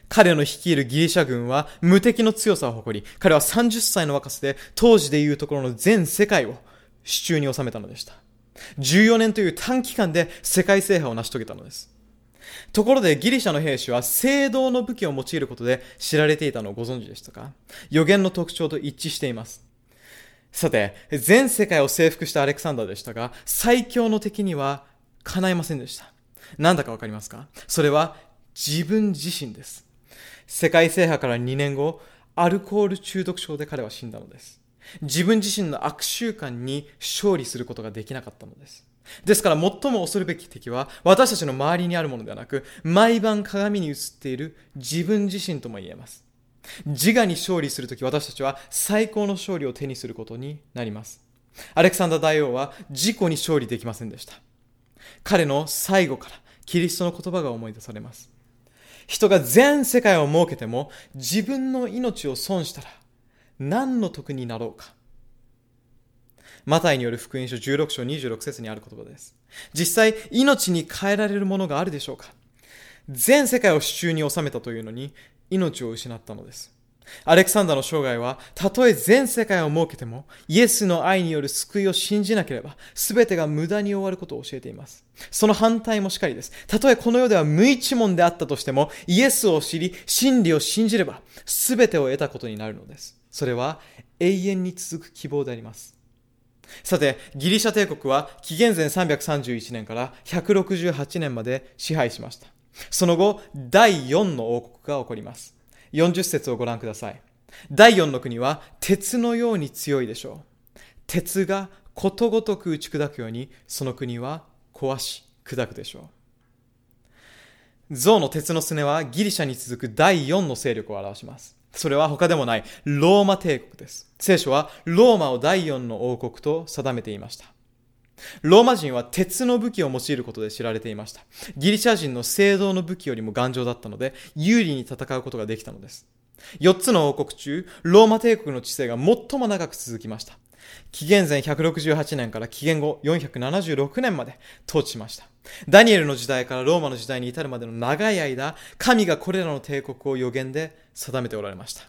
彼の率いるギリシャ軍は無敵の強さを誇り、彼は30歳の若さで当時でいうところの全世界を手中に収めたのでした。14年という短期間で世界制覇を成し遂げたのです。ところでギリシャの兵士は聖堂の武器を用いることで知られていたのをご存知でしたか？予言の特徴と一致しています。さて、全世界を征服したアレクサンダーでしたが、最強の敵には叶いませんでした。なんだかわかりますか？それは自分自身です。世界制覇から2年後、アルコール中毒症で彼は死んだのです。自分自身の悪習慣に勝利することができなかったのです。ですから最も恐るべき敵は私たちの周りにあるものではなく、毎晩鏡に映っている自分自身とも言えます。自我に勝利するとき私たちは最高の勝利を手にすることになります。アレクサンダー大王は自己に勝利できませんでした。彼の最後からキリストの言葉が思い出されます。人が全世界を設けても自分の命を損したら何の得になろうか。マタイによる福音書16章26節にある言葉です。実際、命に変えられるものがあるでしょうか全世界を手中に収めたというのに、命を失ったのです。アレクサンダーの生涯は、たとえ全世界を設けても、イエスの愛による救いを信じなければ、すべてが無駄に終わることを教えています。その反対もしかりです。たとえこの世では無一文であったとしても、イエスを知り、真理を信じれば、すべてを得たことになるのです。それは、永遠に続く希望であります。さて、ギリシャ帝国は紀元前331年から168年まで支配しました。その後、第4の王国が起こります。40節をご覧ください。第4の国は鉄のように強いでしょう。鉄がことごとく打ち砕くように、その国は壊し砕くでしょう。象の鉄のすねはギリシャに続く第4の勢力を表します。それは他でもないローマ帝国です。聖書はローマを第4の王国と定めていました。ローマ人は鉄の武器を用いることで知られていました。ギリシャ人の聖堂の武器よりも頑丈だったので、有利に戦うことができたのです。4つの王国中、ローマ帝国の治世が最も長く続きました。紀元前168年から紀元後476年まで統治しました。ダニエルの時代からローマの時代に至るまでの長い間、神がこれらの帝国を予言で定めておられました。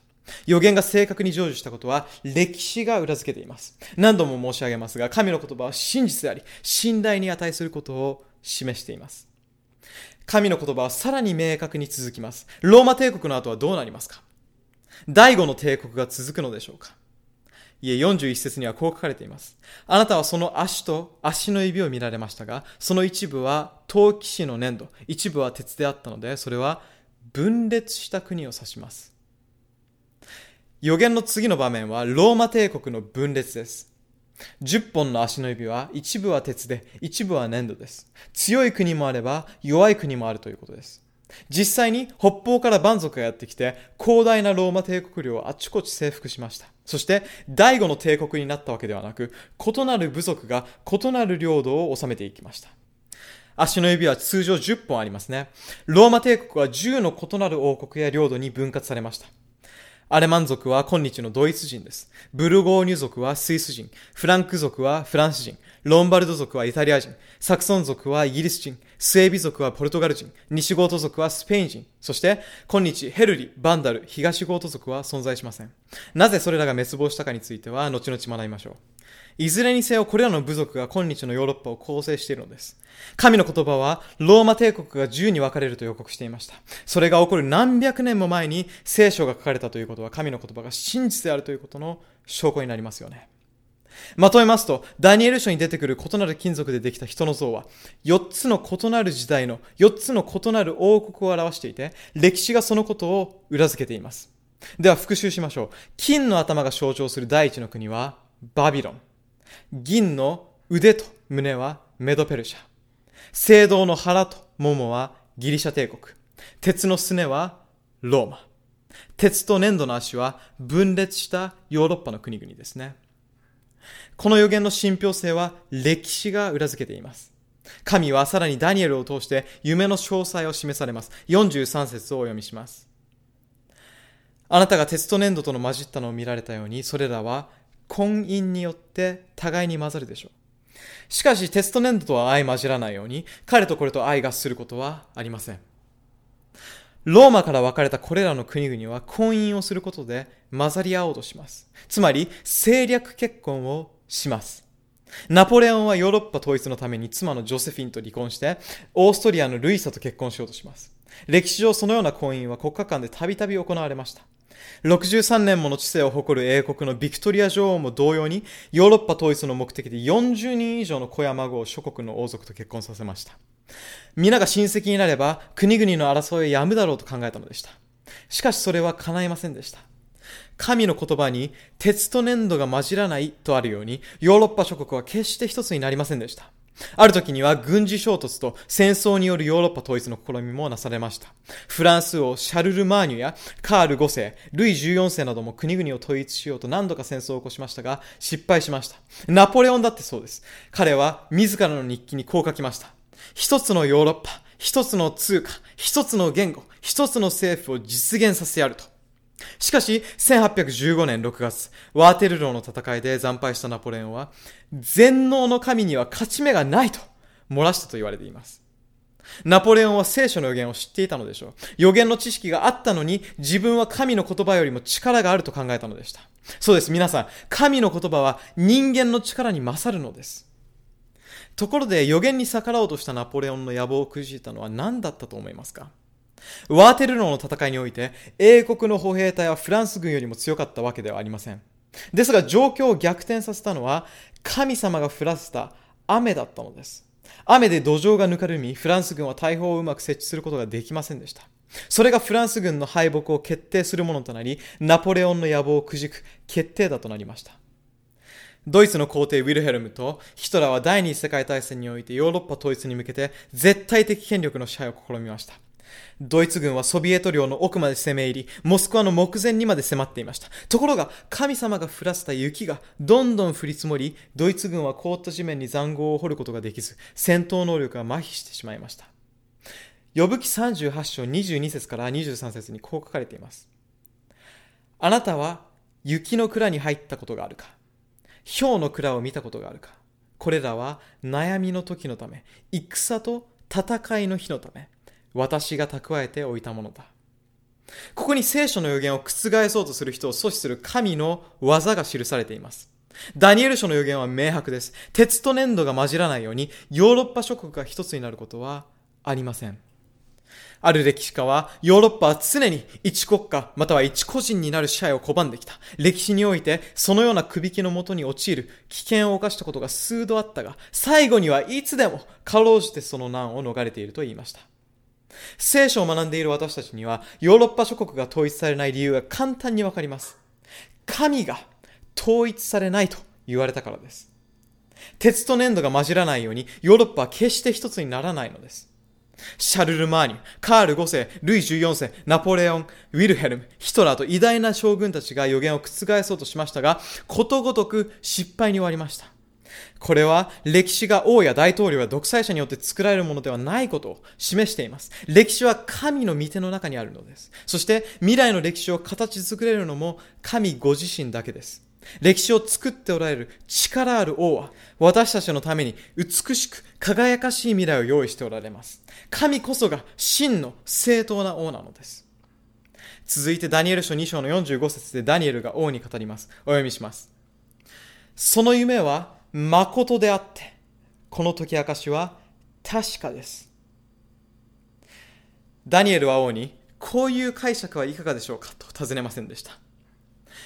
予言が正確に成就したことは歴史が裏付けています。何度も申し上げますが、神の言葉は真実であり、信頼に値することを示しています。神の言葉はさらに明確に続きます。ローマ帝国の後はどうなりますか？第五の帝国が続くのでしょうか？いえ、41節にはこう書かれています。あなたはその足と足の指を見られましたが、その一部は陶器師の粘土、一部は鉄であったので、それは分裂した国を指します。予言の次の場面はローマ帝国の分裂です。10本の足の指は一部は鉄で一部は粘土です。強い国もあれば弱い国もあるということです。実際に北方から蛮族がやってきて広大なローマ帝国領をあちこち征服しました。そして第五の帝国になったわけではなく、異なる部族が異なる領土を治めていきました。足の指は通常10本ありますね。ローマ帝国は10の異なる王国や領土に分割されました。アレマン族は今日のドイツ人です。ブルゴーニュ族はスイス人。フランク族はフランス人。ロンバルド族はイタリア人。サクソン族はイギリス人。スエビ族はポルトガル人。西ゴート族はスペイン人。そして、今日ヘルリ、バンダル、東ゴート族は存在しません。なぜそれらが滅亡したかについては、後々学びましょう。いずれにせよこれらの部族が今日のヨーロッパを構成しているのです。神の言葉はローマ帝国が10に分かれると予告していました。それが起こる何百年も前に聖書が書かれたということは神の言葉が真実であるということの証拠になりますよね。まとめますと、ダニエル書に出てくる異なる金属でできた人の像は、4つの異なる時代の4つの異なる王国を表していて、歴史がそのことを裏付けています。では復習しましょう。金の頭が象徴する第一の国は、バビロン。銀の腕と胸はメドペルシャ。青銅の腹と桃はギリシャ帝国。鉄のすねはローマ。鉄と粘土の足は分裂したヨーロッパの国々ですね。この予言の信憑性は歴史が裏付けています。神はさらにダニエルを通して夢の詳細を示されます。43節をお読みします。あなたが鉄と粘土との混じったのを見られたように、それらは婚姻によって互いに混ざるでしょう。しかし、テスト粘土とは相混じらないように、彼とこれと相合することはありません。ローマから分かれたこれらの国々は婚姻をすることで混ざり合おうとします。つまり、政略結婚をします。ナポレオンはヨーロッパ統一のために妻のジョセフィンと離婚して、オーストリアのルイサと結婚しようとします。歴史上そのような婚姻は国家間でたびたび行われました。63年もの知性を誇る英国のビクトリア女王も同様に、ヨーロッパ統一の目的で40人以上の子や孫を諸国の王族と結婚させました。皆が親戚になれば、国々の争いをやむだろうと考えたのでした。しかしそれは叶いませんでした。神の言葉に鉄と粘土が混じらないとあるように、ヨーロッパ諸国は決して一つになりませんでした。ある時には軍事衝突と戦争によるヨーロッパ統一の試みもなされました。フランス王シャルル・マーニュやカール5世、ルイ14世なども国々を統一しようと何度か戦争を起こしましたが失敗しました。ナポレオンだってそうです。彼は自らの日記にこう書きました。一つのヨーロッパ、一つの通貨、一つの言語、一つの政府を実現させやると。しかし、1815年6月、ワーテルローの戦いで惨敗したナポレオンは、全能の神には勝ち目がないと漏らしたと言われています。ナポレオンは聖書の予言を知っていたのでしょう。予言の知識があったのに、自分は神の言葉よりも力があると考えたのでした。そうです、皆さん。神の言葉は人間の力に勝るのです。ところで予言に逆らおうとしたナポレオンの野望をくじいたのは何だったと思いますか？ワーテルロの戦いにおいて、英国の歩兵隊はフランス軍よりも強かったわけではありません。ですが状況を逆転させたのは、神様が降らせた雨だったのです。雨で土壌がぬかるみ、フランス軍は大砲をうまく設置することができませんでした。それがフランス軍の敗北を決定するものとなり、ナポレオンの野望をくじく決定打となりました。ドイツの皇帝ウィルヘルムとヒトラーは第二次世界大戦においてヨーロッパ統一に向けて絶対的権力の支配を試みました。ドイツ軍はソビエト領の奥まで攻め入り、モスクワの目前にまで迫っていました。ところが、神様が降らせた雪がどんどん降り積もり、ドイツ軍は凍った地面に塹壕を掘ることができず、戦闘能力が麻痺してしまいました。呼ぶ記38章22節から23節にこう書かれています。あなたは雪の蔵に入ったことがあるか？氷の蔵を見たことがあるか？これらは悩みの時のため、戦と戦いの日のため、私が蓄えておいたものだ。ここに聖書の予言を覆そうとする人を阻止する神の技が記されています。ダニエル書の予言は明白です。鉄と粘土が混じらないようにヨーロッパ諸国が一つになることはありません。ある歴史家は、ヨーロッパは常に一国家、または一個人になる支配を拒んできた。歴史において、そのような首きのもとに陥る危険を冒したことが数度あったが、最後にはいつでも、かろうじてその難を逃れていると言いました。聖書を学んでいる私たちには、ヨーロッパ諸国が統一されない理由が簡単にわかります。神が統一されないと言われたからです。鉄と粘土が混じらないように、ヨーロッパは決して一つにならないのです。シャルル・マーニュ、カール5世、ルイ14世、ナポレオン、ウィルヘルム、ヒトラーと偉大な将軍たちが予言を覆そうとしましたが、ことごとく失敗に終わりました。これは歴史が王や大統領や独裁者によって作られるものではないことを示しています。歴史は神の御手の中にあるのです。そして未来の歴史を形作れるのも神ご自身だけです。歴史を作っておられる力ある王は私たちのために美しく輝かしい未来を用意しておられます。神こそが真の正当な王なのです。続いてダニエル書2章の45節でダニエルが王に語ります。お読みします。その夢は誠であって、この解き明かしは確かです。ダニエルは王に、こういう解釈はいかがでしょうかと尋ねませんでした。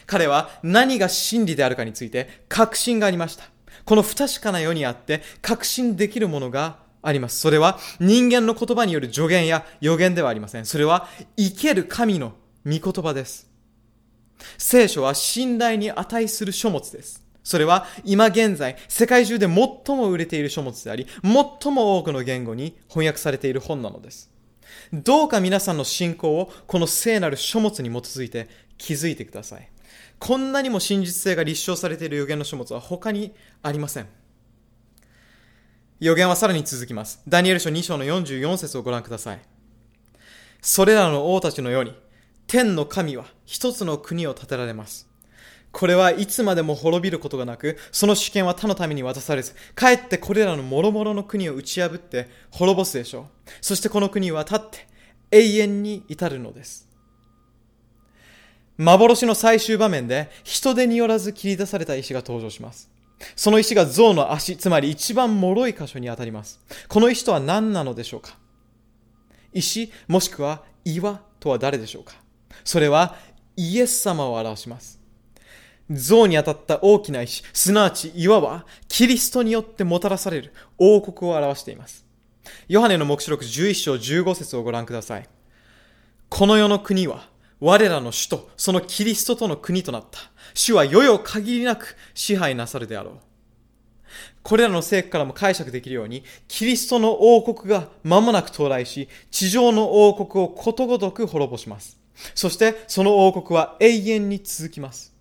彼は何が真理であるかについて確信がありました。この不確かな世にあって確信できるものがあります。それは人間の言葉による助言や予言ではありません。それは生ける神の御言葉です。聖書は信頼に値する書物です。それは今現在世界中で最も売れている書物であり、最も多くの言語に翻訳されている本なのです。どうか皆さんの信仰をこの聖なる書物に基づいて気づいてください。こんなにも真実性が立証されている予言の書物は他にありません。予言はさらに続きます。ダニエル書2章の44節をご覧ください。それらの王たちのように、天の神は一つの国を建てられます。これはいつまでも滅びることがなく、その主権は他のために渡されず、かえってこれらの諸々の国を打ち破って滅ぼすでしょう。そしてこの国は立って永遠に至るのです。幻の最終場面で人手によらず切り出された石が登場します。その石が象の足、つまり一番脆い箇所に当たります。この石とは何なのでしょうか石、もしくは岩とは誰でしょうかそれはイエス様を表します。像に当たった大きな石、すなわち岩は、キリストによってもたらされる王国を表しています。ヨハネの目視録11章15節をご覧ください。この世の国は、我らの首都、そのキリストとの国となった。主は世々限りなく支配なさるであろう。これらの聖句からも解釈できるように、キリストの王国が間もなく到来し、地上の王国をことごとく滅ぼします。そしてその王国は永遠に続きます。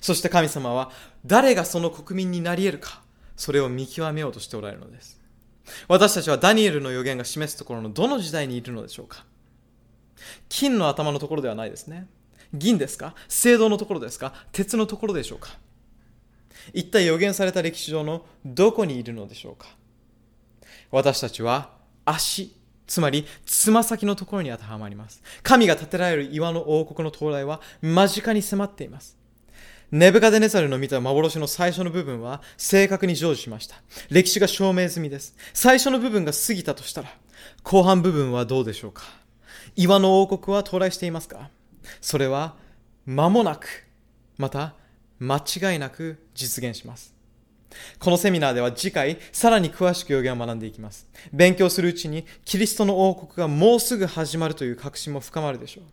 そして神様は誰がその国民になり得るか、それを見極めようとしておられるのです。私たちはダニエルの予言が示すところのどの時代にいるのでしょうか金の頭のところではないですね。銀ですか？青銅のところですか？鉄のところでしょうか？一体予言された歴史上のどこにいるのでしょうか？私たちは足、つまりつま先のところに当てはまります。神が建てられる岩の王国の到来は間近に迫っています。ネブカデネザルの見た幻の最初の部分は正確に成就しました。歴史が証明済みです。最初の部分が過ぎたとしたら、後半部分はどうでしょうか？岩の王国は到来していますか？それは間もなく、また間違いなく実現します。このセミナーでは次回、さらに詳しく予言を学んでいきます。勉強するうちに、キリストの王国がもうすぐ始まるという確信も深まるでしょう。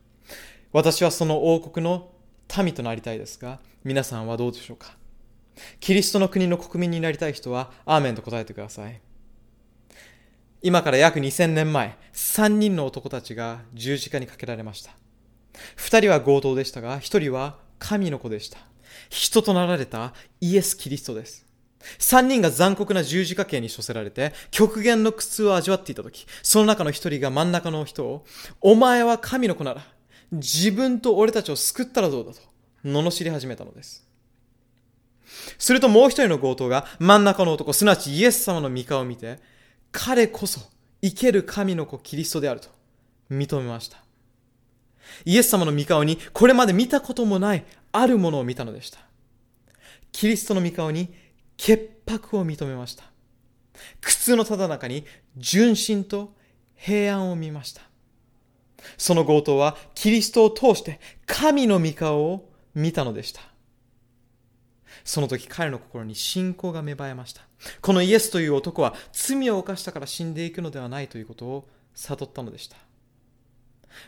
私はその王国の民となりたいですが、皆さんはどうでしょうか？キリストの国の国民になりたい人は、アーメンと答えてください。今から約2000年前、3人の男たちが十字架にかけられました。2人は強盗でしたが、1人は神の子でした。人となられたイエス・キリストです。3人が残酷な十字架刑に処せられて、極限の苦痛を味わっていたとき、その中の1人が真ん中の人を、お前は神の子なら、自分と俺たちを救ったらどうだと、罵り始めたのです。するともう一人の強盗が真ん中の男、すなわちイエス様の御顔を見て、彼こそ生ける神の子キリストであると認めました。イエス様の御顔にこれまで見たこともないあるものを見たのでした。キリストの御顔に潔白を認めました。苦痛のただ中に純真と平安を見ました。その強盗はキリストを通して神の御顔を見たのでした。その時彼の心に信仰が芽生えました。このイエスという男は罪を犯したから死んでいくのではないということを悟ったのでした。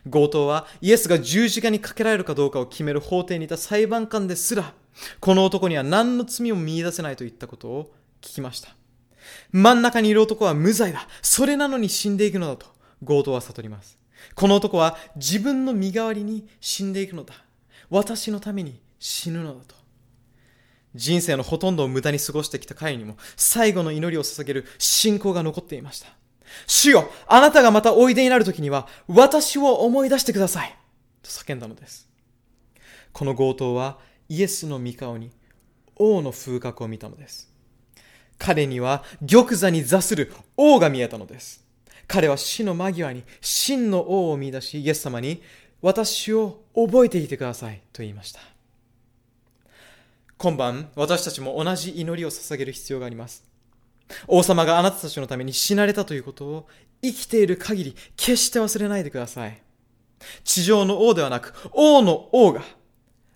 強盗はイエスが十字架にかけられるかどうかを決める法廷にいた裁判官ですら、この男には何の罪も見出せないといったことを聞きました。真ん中にいる男は無罪だ。それなのに死んでいくのだと、強盗は悟ります。この男は自分の身代わりに死んでいくのだ。私のために死ぬのだと。人生のほとんどを無駄に過ごしてきた彼にも最後の祈りを捧げる信仰が残っていました。主よ、あなたがまたおいでになる時には私を思い出してください。と叫んだのです。この強盗はイエスの御顔に王の風格を見たのです。彼には玉座に座する王が見えたのです。彼は死の間際に真の王を見出し、イエス様に私を覚えていてくださいと言いました。今晩、私たちも同じ祈りを捧げる必要があります。王様があなたたちのために死なれたということを生きている限り決して忘れないでください。地上の王ではなく王の王が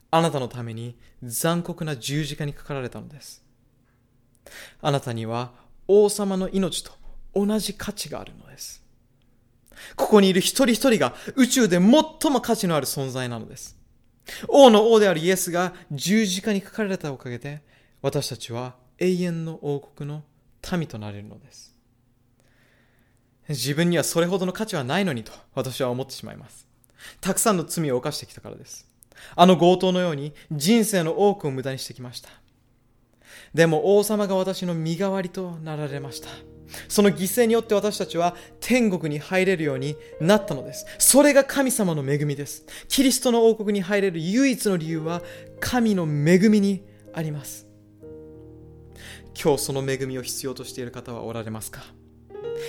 あなたのために残酷な十字架にかかられたのです。あなたには王様の命と同じ価値があるのです。ここにいる一人一人が宇宙で最も価値のある存在なのです。王の王であるイエスが十字架にかかられたおかげで私たちは永遠の王国の民となれるのです。自分にはそれほどの価値はないのにと私は思ってしまいます。たくさんの罪を犯してきたからです。あの強盗のように人生の多くを無駄にしてきました。でも王様が私の身代わりとなられました。その犠牲によって私たちは天国に入れるようになったのです。それが神様の恵みです。キリストの王国に入れる唯一の理由は神の恵みにあります。今日その恵みを必要としている方はおられますか？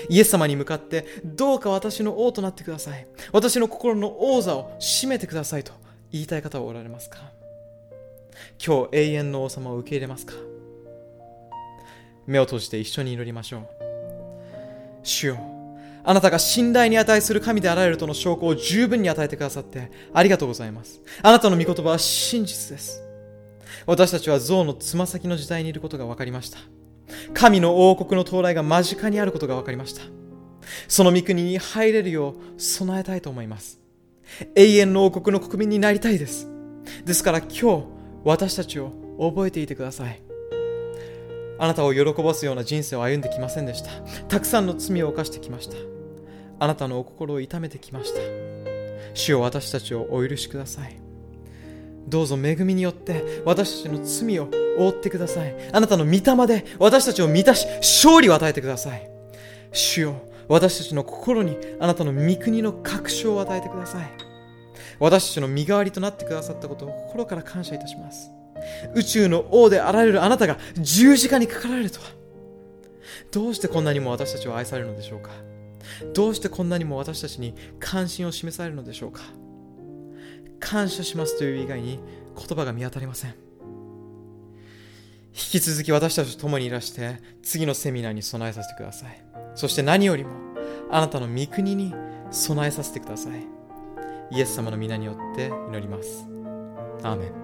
イエス様に向かってどうか私の王となってください。私の心の王座を占めてくださいと言いたい方はおられますか？今日永遠の王様を受け入れますか？目を閉じて一緒に祈りましょう。主よ、あなたが信頼に値する神であられるとの証拠を十分に与えてくださってありがとうございます。あなたの御言葉は真実です。私たちは象のつま先の時代にいることが分かりました。神の王国の到来が間近にあることが分かりました。その御国に入れるよう備えたいと思います。永遠の王国の国民になりたいです。ですから今日、私たちを覚えていてください。あなたを喜ばすような人生を歩んできませんでした。たくさんの罪を犯してきました。あなたのお心を痛めてきました。主よ私たちをお許しください。どうぞ恵みによって私たちの罪を覆ってください。あなたの御霊で私たちを満たし、勝利を与えてください。主よ私たちの心にあなたの御国の確証を与えてください。私たちの身代わりとなってくださったことを心から感謝いたします。宇宙の王であられるあなたが十字架にかかられるとは。どうしてこんなにも私たちを愛されるのでしょうか？どうしてこんなにも私たちに関心を示されるのでしょうか？感謝しますという以外に言葉が見当たりません。引き続き私たちと共にいらして次のセミナーに備えさせてください。そして何よりもあなたの御国に備えさせてください。イエス様の皆によって祈ります。アーメン。